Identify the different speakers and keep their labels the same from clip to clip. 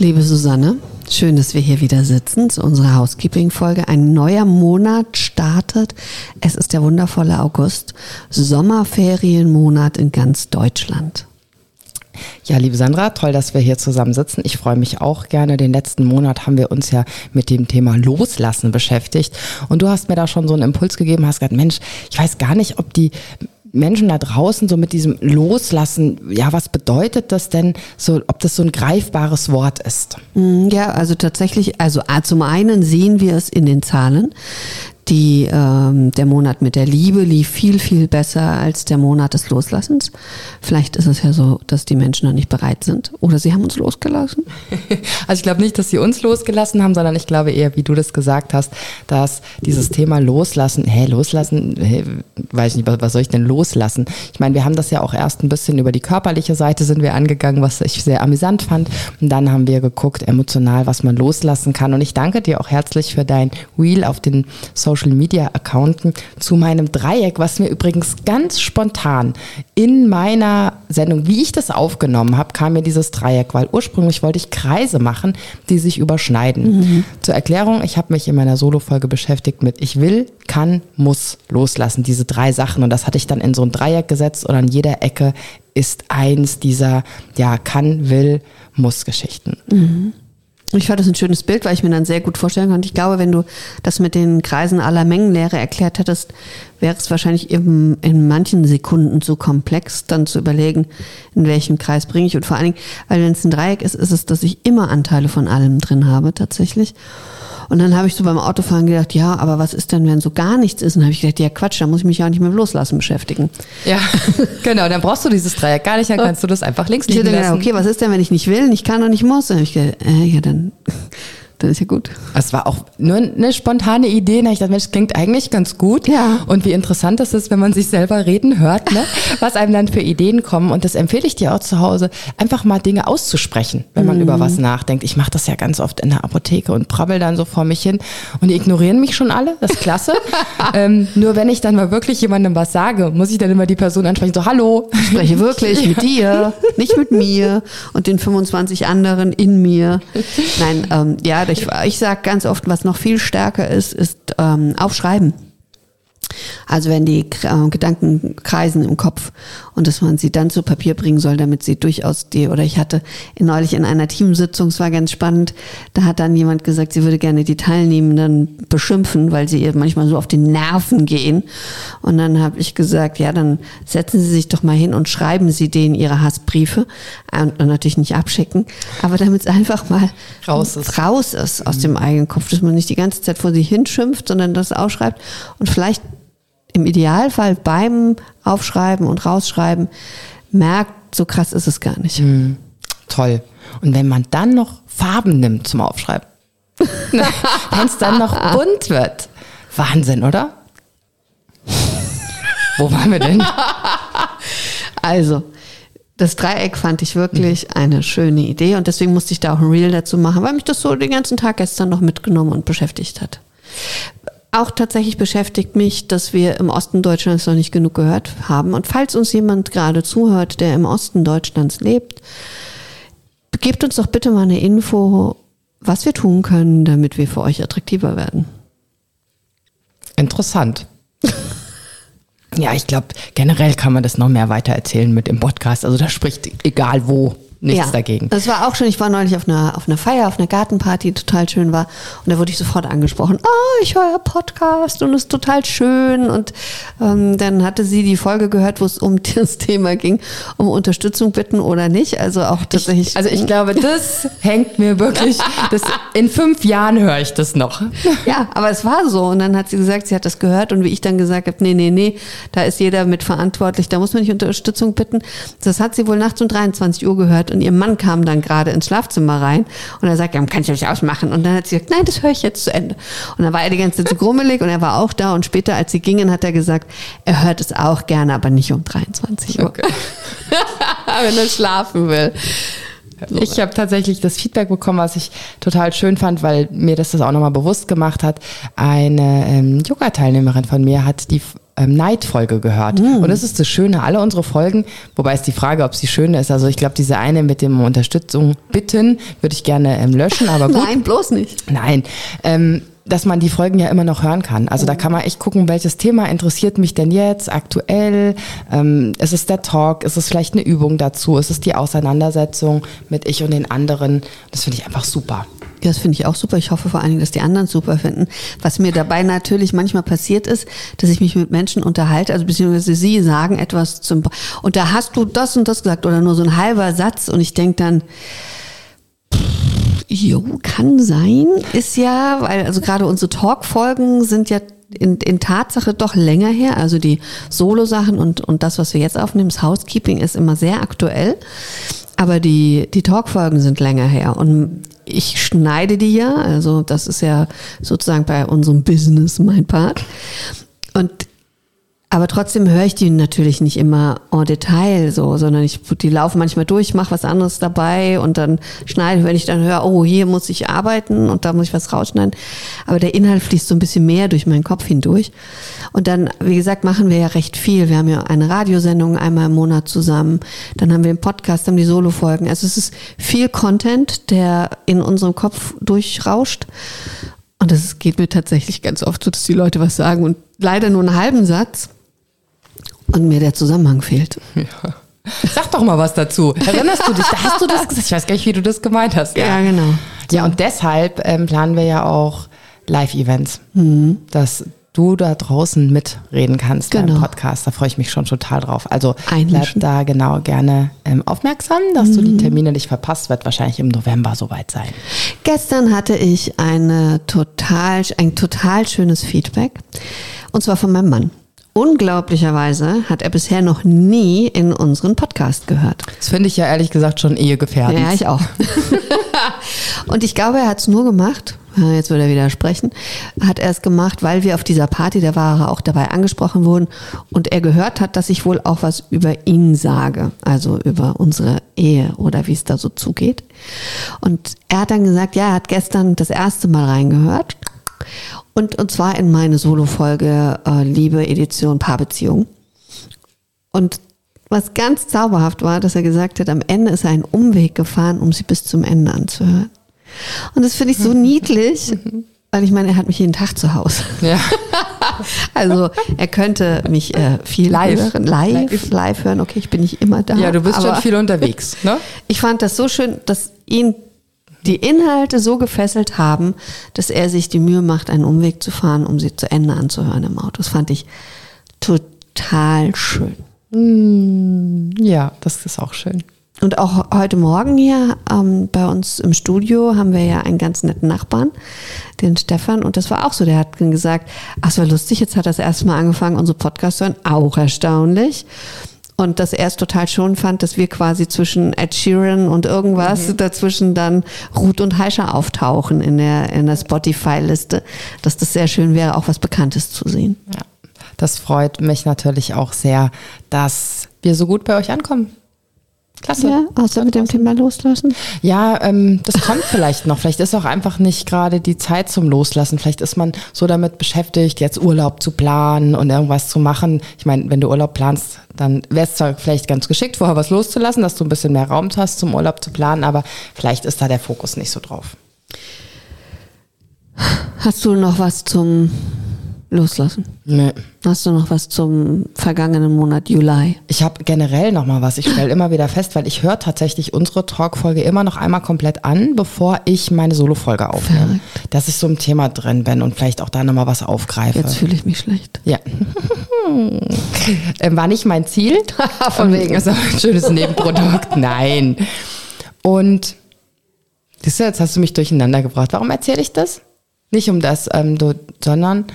Speaker 1: Liebe Susanne, schön, dass wir hier wieder sitzen zu unserer Housekeeping-Folge. Ein neuer Monat startet. Es ist der wundervolle August, Sommerferienmonat in ganz Deutschland.
Speaker 2: Ja, liebe Sandra, toll, dass wir hier zusammen sitzen. Ich freue mich auch gerne. Den letzten Monat haben wir uns ja mit dem Thema Loslassen beschäftigt. Und du hast mir da schon so einen Impuls gegeben, hast gesagt, Mensch, ich weiß gar nicht, ob die Menschen da draußen so mit diesem Loslassen, ja, was bedeutet das denn, so, ob das so ein greifbares Wort ist?
Speaker 1: Mm, ja, also tatsächlich, also zum einen sehen wir es in den Zahlen. Die, ähm, der Monat mit der Liebe lief viel, viel besser als der Monat des Loslassens. Vielleicht ist es ja so, dass die Menschen noch nicht bereit sind oder sie haben uns losgelassen.
Speaker 2: Also ich glaube nicht, dass sie uns losgelassen haben, sondern ich glaube eher, wie du das gesagt hast, dass dieses Thema Loslassen, hä, loslassen, hä, weiß nicht, was, was soll ich denn loslassen? Ich meine, wir haben das ja auch erst ein bisschen über die körperliche Seite sind wir angegangen, was ich sehr amüsant fand. Und dann haben wir geguckt, emotional, was man loslassen kann. Und ich danke dir auch herzlich für dein Wheel auf den Social Social Media Accounten zu meinem Dreieck, was mir übrigens ganz spontan in meiner Sendung, wie ich das aufgenommen habe, kam mir dieses Dreieck, weil ursprünglich wollte ich Kreise machen, die sich überschneiden. Mhm. Zur Erklärung, ich habe mich in meiner Solo-Folge beschäftigt mit ich will, kann, muss loslassen, diese drei Sachen. Und das hatte ich dann in so ein Dreieck gesetzt und an jeder Ecke ist eins dieser, ja, kann, will, muss Geschichten.
Speaker 1: Mhm. Ich fand das ein schönes Bild, weil ich mir dann sehr gut vorstellen konnte. Ich glaube, wenn du das mit den Kreisen aller Mengenlehre erklärt hättest, wäre es wahrscheinlich eben in manchen Sekunden zu komplex, dann zu überlegen, in welchem Kreis bringe ich. Und vor allen Dingen, weil wenn es ein Dreieck ist, ist es, dass ich immer Anteile von allem drin habe, tatsächlich. Und dann habe ich so beim Autofahren gedacht, ja, aber was ist denn, wenn so gar nichts ist? Und dann habe ich gedacht, ja Quatsch, da muss ich mich ja nicht mehr loslassen beschäftigen.
Speaker 2: Ja, genau, dann brauchst du dieses Dreieck gar nicht, dann kannst du das einfach links liegen lassen. Gedacht,
Speaker 1: okay, was ist denn, wenn ich nicht will, nicht kann und nicht muss? Dann habe ich gedacht, äh, ja, dann dann ist ja gut.
Speaker 2: Es war auch nur eine spontane Idee. Ne? Ich dachte, Mensch, das klingt eigentlich ganz gut.
Speaker 1: Ja.
Speaker 2: Und wie interessant das ist, wenn man sich selber reden hört, ne? was einem dann für Ideen kommen. Und das empfehle ich dir auch zu Hause, einfach mal Dinge auszusprechen, wenn man mhm. über was nachdenkt. Ich mache das ja ganz oft in der Apotheke und prabbel dann so vor mich hin. Und die ignorieren mich schon alle. Das ist klasse. ähm, nur wenn ich dann mal wirklich jemandem was sage, muss ich dann immer die Person ansprechen, so, hallo.
Speaker 1: Ich spreche wirklich mit dir, nicht mit mir und den 25 anderen in mir. Nein, ähm, ja, ich, ich sage ganz oft, was noch viel stärker ist, ist ähm, Aufschreiben. Also wenn die äh, Gedanken kreisen im Kopf und dass man sie dann zu Papier bringen soll, damit sie durchaus die, oder ich hatte neulich in einer Teamsitzung, es war ganz spannend, da hat dann jemand gesagt, sie würde gerne die Teilnehmenden beschimpfen, weil sie ihr manchmal so auf die Nerven gehen. Und dann habe ich gesagt, ja, dann setzen Sie sich doch mal hin und schreiben Sie denen Ihre Hassbriefe und, und natürlich nicht abschicken, aber damit es einfach mal raus ist, raus ist aus mhm. dem eigenen Kopf, dass man nicht die ganze Zeit vor sie hinschimpft, sondern das ausschreibt und vielleicht im Idealfall beim Aufschreiben und Rausschreiben merkt, so krass ist es gar nicht. Mhm.
Speaker 2: Toll. Und wenn man dann noch Farben nimmt zum Aufschreiben, wenn es dann noch bunt wird, Wahnsinn, oder? Wo waren wir denn?
Speaker 1: Also, das Dreieck fand ich wirklich mhm. eine schöne Idee und deswegen musste ich da auch ein Reel dazu machen, weil mich das so den ganzen Tag gestern noch mitgenommen und beschäftigt hat. Auch tatsächlich beschäftigt mich, dass wir im Osten Deutschlands noch nicht genug gehört haben. Und falls uns jemand gerade zuhört, der im Osten Deutschlands lebt, gebt uns doch bitte mal eine Info, was wir tun können, damit wir für euch attraktiver werden.
Speaker 2: Interessant. ja, ich glaube, generell kann man das noch mehr weiter erzählen mit dem Podcast. Also da spricht egal wo nichts ja, dagegen.
Speaker 1: Das war auch schon, ich war neulich auf einer, auf einer Feier, auf einer Gartenparty, die total schön war. Und da wurde ich sofort angesprochen, oh, ich höre Podcast und es ist total schön. Und ähm, dann hatte sie die Folge gehört, wo es um das Thema ging, um Unterstützung bitten oder nicht. Also auch tatsächlich.
Speaker 2: Ich, also ich glaube, das hängt mir wirklich, das, in fünf Jahren höre ich das noch.
Speaker 1: Ja, aber es war so. Und dann hat sie gesagt, sie hat das gehört. Und wie ich dann gesagt habe, nee, nee, nee, da ist jeder mit verantwortlich, da muss man nicht Unterstützung bitten. Das hat sie wohl nachts um 23 Uhr gehört und ihr Mann kam dann gerade ins Schlafzimmer rein und er sagt, ja, kann ich euch ausmachen? Und dann hat sie gesagt, nein, das höre ich jetzt zu Ende. Und dann war er die ganze Zeit so grummelig und er war auch da und später, als sie gingen, hat er gesagt, er hört es auch gerne, aber nicht um 23 Uhr. Okay. Wenn er schlafen will.
Speaker 2: Ich habe tatsächlich das Feedback bekommen, was ich total schön fand, weil mir das das auch nochmal bewusst gemacht hat. Eine ähm, Yoga-Teilnehmerin von mir hat die ähm, Night-Folge gehört. Mm. Und das ist das Schöne, alle unsere Folgen, wobei ist die Frage, ob sie schön ist. Also ich glaube, diese eine mit dem Unterstützung bitten, würde ich gerne ähm, löschen, aber gut.
Speaker 1: Nein, bloß nicht.
Speaker 2: Nein. Ähm, dass man die Folgen ja immer noch hören kann. Also da kann man echt gucken, welches Thema interessiert mich denn jetzt aktuell. Ähm, ist es der Talk? Ist es vielleicht eine Übung dazu? Ist es die Auseinandersetzung mit ich und den anderen? Das finde ich einfach super.
Speaker 1: Ja, das finde ich auch super. Ich hoffe vor allen Dingen, dass die anderen super finden. Was mir dabei natürlich manchmal passiert ist, dass ich mich mit Menschen unterhalte, also beziehungsweise sie sagen etwas zum, und da hast du das und das gesagt oder nur so ein halber Satz und ich denke dann, Jo, kann sein. Ist ja, weil also gerade unsere Talk-Folgen sind ja in, in Tatsache doch länger her. Also die Solo-Sachen und, und das, was wir jetzt aufnehmen, das Housekeeping ist immer sehr aktuell. Aber die, die Talk-Folgen sind länger her. Und ich schneide die ja. Also das ist ja sozusagen bei unserem Business mein Part. Und aber trotzdem höre ich die natürlich nicht immer en Detail so, sondern ich die laufen manchmal durch, mache was anderes dabei und dann schneide, wenn ich dann höre, oh, hier muss ich arbeiten und da muss ich was rausschneiden. Aber der Inhalt fließt so ein bisschen mehr durch meinen Kopf hindurch. Und dann, wie gesagt, machen wir ja recht viel. Wir haben ja eine Radiosendung einmal im Monat zusammen. Dann haben wir den Podcast, haben die Solo-Folgen. Also es ist viel Content, der in unserem Kopf durchrauscht. Und es geht mir tatsächlich ganz oft so, dass die Leute was sagen und leider nur einen halben Satz und mir der Zusammenhang fehlt. Ja.
Speaker 2: Sag doch mal was dazu. Erinnerst du dich? Hast du das gesagt. Ich weiß gar nicht, wie du das gemeint hast.
Speaker 1: Ja, ja genau.
Speaker 2: Ja, und deshalb ähm, planen wir ja auch Live-Events, mhm. dass du da draußen mitreden kannst genau. beim Podcast. Da freue ich mich schon total drauf. Also bleib da genau gerne ähm, aufmerksam, dass mhm. du die mhm. Termine nicht verpasst. Wird wahrscheinlich im November soweit sein.
Speaker 1: Gestern hatte ich eine total, ein total schönes Feedback. Und zwar von meinem Mann. Unglaublicherweise hat er bisher noch nie in unseren Podcast gehört.
Speaker 2: Das finde ich ja ehrlich gesagt schon ehegefährdend.
Speaker 1: Ja, ich auch. und ich glaube, er hat es nur gemacht, jetzt würde er widersprechen, hat er es gemacht, weil wir auf dieser Party, da war er auch dabei angesprochen wurden und er gehört hat, dass ich wohl auch was über ihn sage, also über unsere Ehe oder wie es da so zugeht. Und er hat dann gesagt, ja, er hat gestern das erste Mal reingehört und, und zwar in meine Solo-Folge äh, Liebe Edition Paarbeziehung. Und was ganz zauberhaft war, dass er gesagt hat, am Ende ist er einen Umweg gefahren, um sie bis zum Ende anzuhören. Und das finde ich so niedlich, weil ich meine, er hat mich jeden Tag zu Hause. Ja. also er könnte mich äh, viel live. hören, live, live hören. Okay, ich bin nicht immer da.
Speaker 2: Ja, du bist schon viel unterwegs. Ne?
Speaker 1: Ich fand das so schön, dass ihn die Inhalte so gefesselt haben, dass er sich die Mühe macht, einen Umweg zu fahren, um sie zu Ende anzuhören im Auto. Das fand ich total schön.
Speaker 2: Mm, ja, das ist auch schön.
Speaker 1: Und auch heute Morgen hier ähm, bei uns im Studio haben wir ja einen ganz netten Nachbarn, den Stefan. Und das war auch so. Der hat gesagt, ach, es war lustig, jetzt hat er das erste Mal angefangen, unsere Podcast zu hören. Auch erstaunlich. Und dass er es total schon fand, dass wir quasi zwischen Ed Sheeran und irgendwas mhm. dazwischen dann Ruth und Heischer auftauchen in der, in der Spotify-Liste. Dass das sehr schön wäre, auch was Bekanntes zu sehen.
Speaker 2: Ja, das freut mich natürlich auch sehr, dass wir so gut bei euch ankommen.
Speaker 1: Klasse. Ja, außer mit dem Thema loslassen.
Speaker 2: Ja, ähm, das kommt vielleicht noch. Vielleicht ist auch einfach nicht gerade die Zeit zum Loslassen. Vielleicht ist man so damit beschäftigt, jetzt Urlaub zu planen und irgendwas zu machen. Ich meine, wenn du Urlaub planst, dann wäre es zwar vielleicht ganz geschickt, vorher was loszulassen, dass du ein bisschen mehr Raum hast, zum Urlaub zu planen, aber vielleicht ist da der Fokus nicht so drauf.
Speaker 1: Hast du noch was zum loslassen. Nee. Hast du noch was zum vergangenen Monat Juli?
Speaker 2: Ich habe generell noch mal was. Ich stelle immer wieder fest, weil ich höre tatsächlich unsere Talkfolge immer noch einmal komplett an, bevor ich meine Solofolge aufnehme. Verrückt. Dass ich so im Thema drin bin und vielleicht auch da noch mal was aufgreife.
Speaker 1: Jetzt fühle ich mich schlecht.
Speaker 2: Ja. Ähm, war nicht mein Ziel. Von wegen. ist auch ein schönes Nebenprodukt. Nein. Und siehst du, jetzt hast du mich durcheinander gebracht. Warum erzähle ich das? Nicht um das, ähm, du, sondern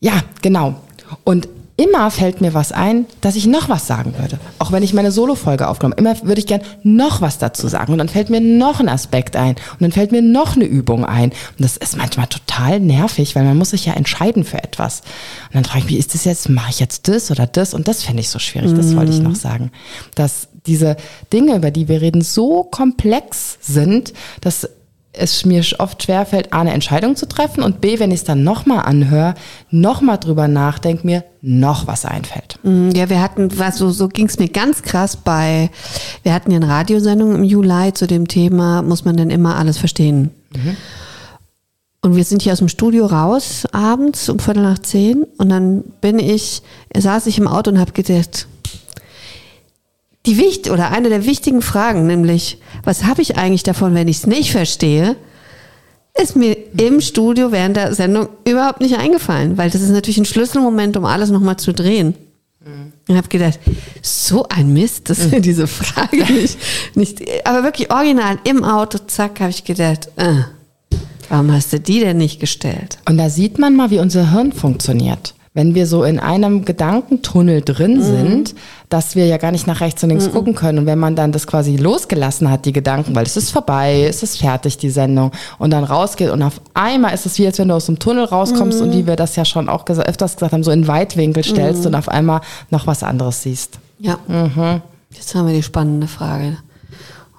Speaker 2: ja, genau. Und immer fällt mir was ein, dass ich noch was sagen würde. Auch wenn ich meine Solo-Folge aufgenommen immer würde ich gern noch was dazu sagen. Und dann fällt mir noch ein Aspekt ein. Und dann fällt mir noch eine Übung ein. Und das ist manchmal total nervig, weil man muss sich ja entscheiden für etwas. Und dann frage ich mich, ist das jetzt, mache ich jetzt das oder das? Und das fände ich so schwierig, das wollte ich noch sagen. Dass diese Dinge, über die wir reden, so komplex sind, dass es mir oft schwerfällt, A, eine Entscheidung zu treffen und B, wenn ich es dann nochmal anhöre, nochmal drüber nachdenke, mir noch was einfällt.
Speaker 1: Mm, Ja, wir hatten, was so, so ging es mir ganz krass bei, wir hatten ja eine Radiosendung im Juli zu dem Thema, muss man denn immer alles verstehen? Und wir sind hier aus dem Studio raus, abends um Viertel nach zehn und dann bin ich, saß ich im Auto und habe gedacht, die wichtig oder eine der wichtigen Fragen, nämlich, was habe ich eigentlich davon, wenn ich es nicht verstehe, ist mir im Studio während der Sendung überhaupt nicht eingefallen, weil das ist natürlich ein Schlüsselmoment, um alles nochmal zu drehen. Und habe gedacht, so ein Mist, dass wir diese Frage nicht, nicht, aber wirklich original im Auto, zack, habe ich gedacht, äh, warum hast du die denn nicht gestellt?
Speaker 2: Und da sieht man mal, wie unser Hirn funktioniert. Wenn wir so in einem Gedankentunnel drin sind, dass wir ja gar nicht nach rechts und links gucken können. Und wenn man dann das quasi losgelassen hat, die Gedanken, weil es ist vorbei, es ist fertig, die Sendung, und dann rausgeht und auf einmal ist es wie, als wenn du aus dem Tunnel rauskommst und wie wir das ja schon auch öfters gesagt haben, so in Weitwinkel stellst und auf einmal noch was anderes siehst.
Speaker 1: Ja. Jetzt haben wir die spannende Frage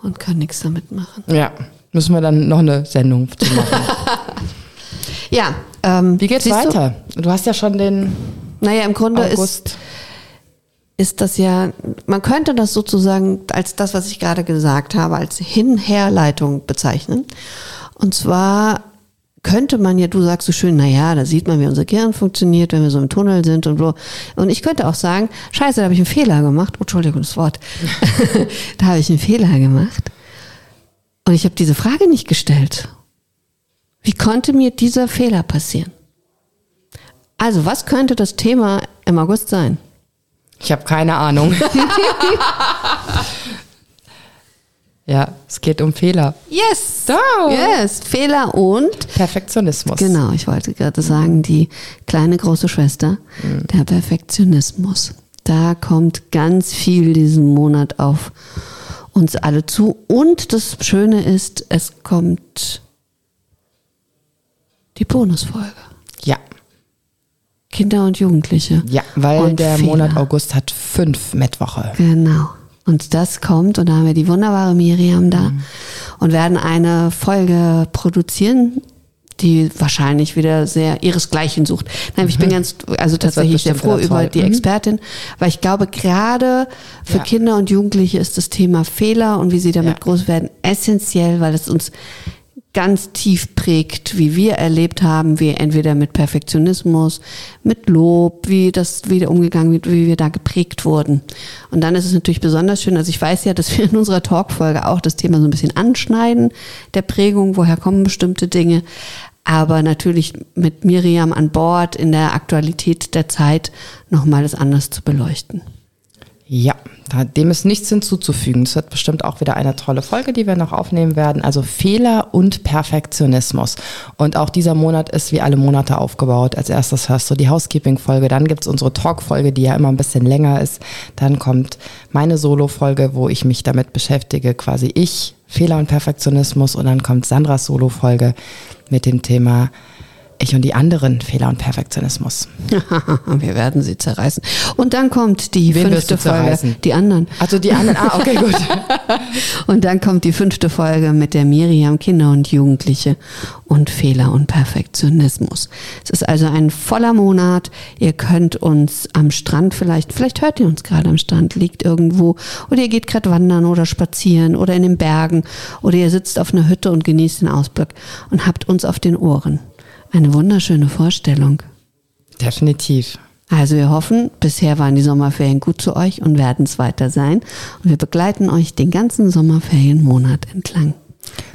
Speaker 1: und können nichts damit machen.
Speaker 2: Ja, müssen wir dann noch eine Sendung machen.
Speaker 1: Ja, ähm,
Speaker 2: Wie geht's
Speaker 1: siehst du?
Speaker 2: weiter? Du? hast ja schon den
Speaker 1: Naja, im Grunde ist, ist das ja, man könnte das sozusagen als das, was ich gerade gesagt habe, als Hin-Herleitung bezeichnen. Und zwar könnte man ja, du sagst so schön, na ja, da sieht man, wie unser Gehirn funktioniert, wenn wir so im Tunnel sind und so. Und ich könnte auch sagen, scheiße, da habe ich einen Fehler gemacht. Oh, Entschuldigung, das Wort. da habe ich einen Fehler gemacht. Und ich habe diese Frage nicht gestellt. Wie konnte mir dieser Fehler passieren? Also, was könnte das Thema im August sein?
Speaker 2: Ich habe keine Ahnung. ja, es geht um Fehler.
Speaker 1: Yes!
Speaker 2: Da.
Speaker 1: Yes! Fehler und
Speaker 2: Perfektionismus.
Speaker 1: Genau, ich wollte gerade sagen, die kleine große Schwester, der Perfektionismus. Da kommt ganz viel diesen Monat auf uns alle zu. Und das Schöne ist, es kommt die Bonusfolge.
Speaker 2: Ja,
Speaker 1: Kinder und Jugendliche.
Speaker 2: ja, weil
Speaker 1: Und
Speaker 2: der
Speaker 1: Fehler.
Speaker 2: Monat August hat fünf Mittwoche.
Speaker 1: Genau. Und das kommt und da haben wir die wunderbare Miriam da und werden eine Folge produzieren, die wahrscheinlich wieder sehr ihresgleichen sucht. Nein, ich bin ganz, also tatsächlich sehr froh über die
Speaker 2: Mhm.
Speaker 1: Expertin, weil ich glaube, gerade für
Speaker 2: Ja.
Speaker 1: Kinder und Jugendliche ist das Thema Fehler und wie sie damit
Speaker 2: Ja.
Speaker 1: groß werden essentiell, weil es uns ganz tief prägt, wie wir erlebt haben, wie entweder mit Perfektionismus, mit Lob, wie das wieder umgegangen wird, wie wir da geprägt wurden. Und dann ist es natürlich besonders schön, also ich weiß ja, dass wir in unserer Talkfolge auch das Thema so ein bisschen anschneiden, der Prägung, woher kommen bestimmte Dinge, aber natürlich mit Miriam an Bord in der Aktualität der Zeit nochmal das anders zu beleuchten.
Speaker 2: Ja, dem ist nichts hinzuzufügen. Es wird bestimmt auch wieder eine tolle Folge, die wir noch aufnehmen werden. Also Fehler und Perfektionismus. Und auch dieser Monat ist wie alle Monate aufgebaut. Als erstes hörst du die Housekeeping-Folge, dann gibt's unsere Talk-Folge, die ja immer ein bisschen länger ist. Dann kommt meine Solo-Folge, wo ich mich damit beschäftige, quasi ich, Fehler und Perfektionismus. Und dann kommt Sandras Solo-Folge mit dem Thema ich und die anderen Fehler und Perfektionismus.
Speaker 1: wir werden sie zerreißen. Und dann kommt die
Speaker 2: Wen
Speaker 1: fünfte Folge,
Speaker 2: zerreißen?
Speaker 1: die anderen.
Speaker 2: Also die anderen, ah, okay, gut.
Speaker 1: Und dann kommt die fünfte Folge mit der Miriam Kinder und Jugendliche und Fehler und Perfektionismus. Es ist also ein voller Monat. Ihr könnt uns am Strand vielleicht, vielleicht hört ihr uns gerade am Strand, liegt irgendwo oder ihr geht gerade wandern oder spazieren oder in den Bergen oder ihr sitzt auf einer Hütte und genießt den Ausblick und habt uns auf den Ohren. Eine wunderschöne Vorstellung.
Speaker 2: Definitiv.
Speaker 1: Also wir hoffen, bisher waren die Sommerferien gut zu euch und werden es weiter sein. Und wir begleiten euch den ganzen Sommerferienmonat entlang.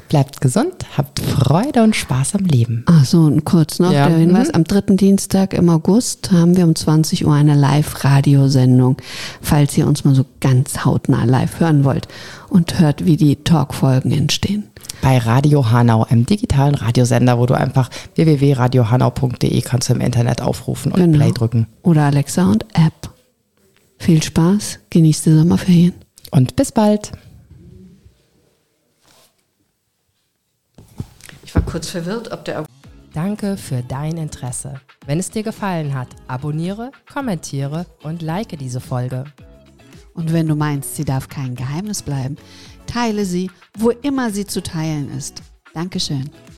Speaker 2: Bleibt gesund, habt Freude und Spaß am Leben.
Speaker 1: Ach so, und kurz noch
Speaker 2: Ja,
Speaker 1: der Hinweis.
Speaker 2: mhm.
Speaker 1: Am dritten Dienstag im August haben wir um 20 Uhr eine Live-Radiosendung, falls ihr uns mal so ganz hautnah live hören wollt und hört, wie die Talkfolgen entstehen.
Speaker 2: Bei Radio Hanau, einem digitalen Radiosender, wo du einfach www.radiohanau.de kannst du im Internet aufrufen und
Speaker 1: Genau.
Speaker 2: Play drücken.
Speaker 1: Oder Alexa und App. Viel Spaß, genießt die Sommerferien.
Speaker 2: Und bis bald.
Speaker 1: Ich war kurz verwirrt, ob der
Speaker 2: Danke für dein Interesse. Wenn es dir gefallen hat, abonniere, kommentiere und like diese Folge.
Speaker 1: Und wenn du meinst, sie darf kein Geheimnis bleiben, teile sie, wo immer sie zu teilen ist. Dankeschön.